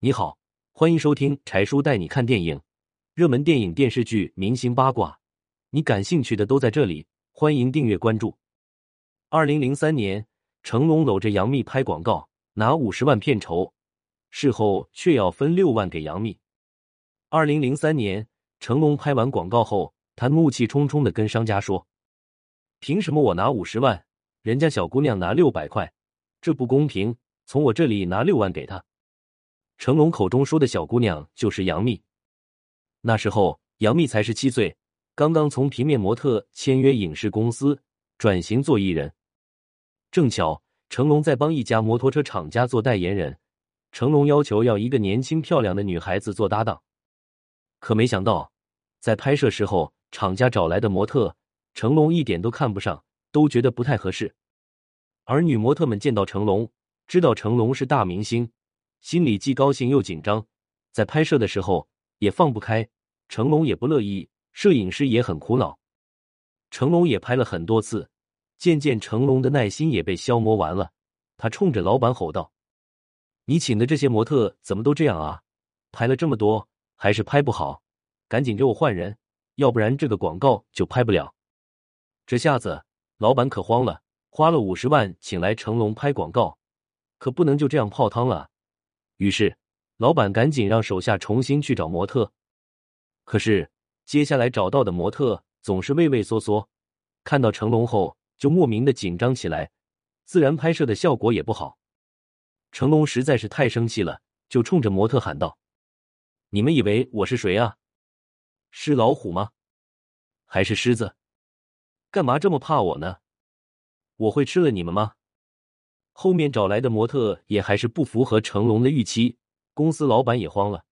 你好，欢迎收听柴叔带你看电影，热门电影、电视剧、明星八卦，你感兴趣的都在这里。欢迎订阅关注。二零零三年，成龙搂着杨幂拍广告，拿五十万片酬，事后却要分六万给杨幂。二零零三年，成龙拍完广告后，他怒气冲冲的跟商家说：“凭什么我拿五十万，人家小姑娘拿六百块？这不公平！从我这里拿六万给她。”成龙口中说的小姑娘就是杨幂。那时候，杨幂才十七岁，刚刚从平面模特签约影视公司，转型做艺人。正巧成龙在帮一家摩托车厂家做代言人，成龙要求要一个年轻漂亮的女孩子做搭档。可没想到，在拍摄时候，厂家找来的模特，成龙一点都看不上，都觉得不太合适。而女模特们见到成龙，知道成龙是大明星。心里既高兴又紧张，在拍摄的时候也放不开，成龙也不乐意，摄影师也很苦恼。成龙也拍了很多次，渐渐成龙的耐心也被消磨完了。他冲着老板吼道：“你请的这些模特怎么都这样啊？拍了这么多还是拍不好，赶紧给我换人，要不然这个广告就拍不了。”这下子老板可慌了，花了五十万请来成龙拍广告，可不能就这样泡汤了。于是，老板赶紧让手下重新去找模特。可是，接下来找到的模特总是畏畏缩缩，看到成龙后就莫名的紧张起来，自然拍摄的效果也不好。成龙实在是太生气了，就冲着模特喊道：“你们以为我是谁啊？是老虎吗？还是狮子？干嘛这么怕我呢？我会吃了你们吗？”后面找来的模特也还是不符合成龙的预期，公司老板也慌了，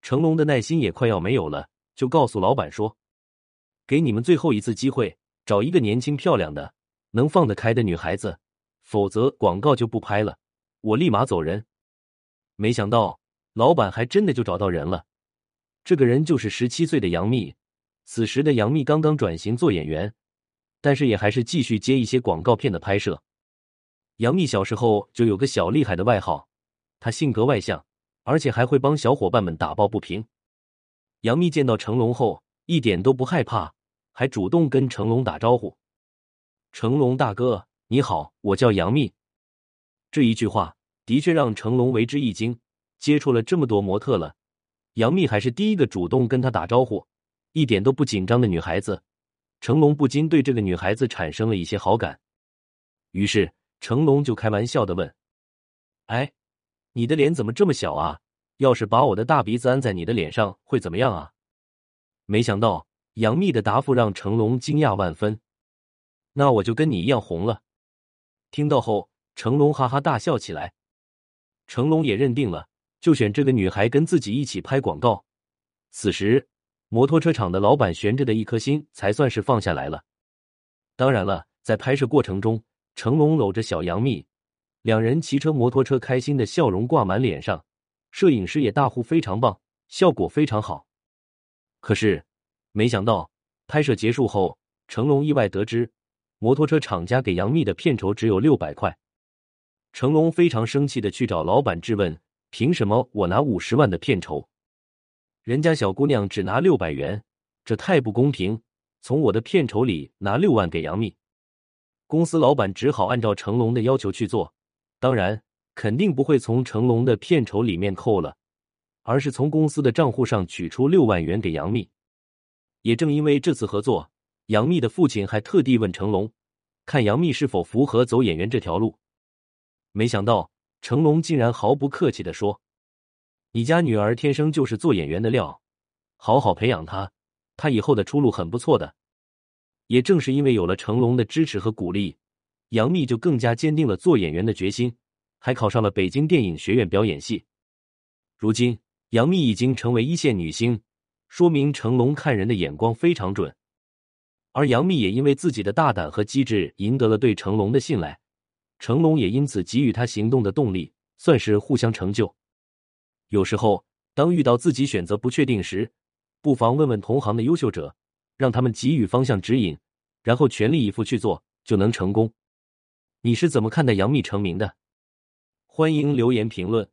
成龙的耐心也快要没有了，就告诉老板说：“给你们最后一次机会，找一个年轻漂亮的、能放得开的女孩子，否则广告就不拍了，我立马走人。”没想到老板还真的就找到人了，这个人就是十七岁的杨幂。此时的杨幂刚刚转型做演员，但是也还是继续接一些广告片的拍摄。杨幂小时候就有个小厉害的外号，她性格外向，而且还会帮小伙伴们打抱不平。杨幂见到成龙后一点都不害怕，还主动跟成龙打招呼：“成龙大哥，你好，我叫杨幂。”这一句话的确让成龙为之一惊。接触了这么多模特了，杨幂还是第一个主动跟他打招呼，一点都不紧张的女孩子。成龙不禁对这个女孩子产生了一些好感，于是。成龙就开玩笑的问：“哎，你的脸怎么这么小啊？要是把我的大鼻子安在你的脸上，会怎么样啊？”没想到杨幂的答复让成龙惊讶万分。那我就跟你一样红了。听到后，成龙哈哈大笑起来。成龙也认定了，就选这个女孩跟自己一起拍广告。此时，摩托车厂的老板悬着的一颗心才算是放下来了。当然了，在拍摄过程中。成龙搂着小杨幂，两人骑车摩托车，开心的笑容挂满脸上。摄影师也大呼非常棒，效果非常好。可是没想到，拍摄结束后，成龙意外得知，摩托车厂家给杨幂的片酬只有六百块。成龙非常生气的去找老板质问：凭什么我拿五十万的片酬，人家小姑娘只拿六百元？这太不公平！从我的片酬里拿六万给杨幂。公司老板只好按照成龙的要求去做，当然肯定不会从成龙的片酬里面扣了，而是从公司的账户上取出六万元给杨幂。也正因为这次合作，杨幂的父亲还特地问成龙，看杨幂是否符合走演员这条路。没想到成龙竟然毫不客气的说：“你家女儿天生就是做演员的料，好好培养她，她以后的出路很不错的。”也正是因为有了成龙的支持和鼓励，杨幂就更加坚定了做演员的决心，还考上了北京电影学院表演系。如今，杨幂已经成为一线女星，说明成龙看人的眼光非常准。而杨幂也因为自己的大胆和机智，赢得了对成龙的信赖，成龙也因此给予她行动的动力，算是互相成就。有时候，当遇到自己选择不确定时，不妨问问同行的优秀者。让他们给予方向指引，然后全力以赴去做，就能成功。你是怎么看待杨幂成名的？欢迎留言评论。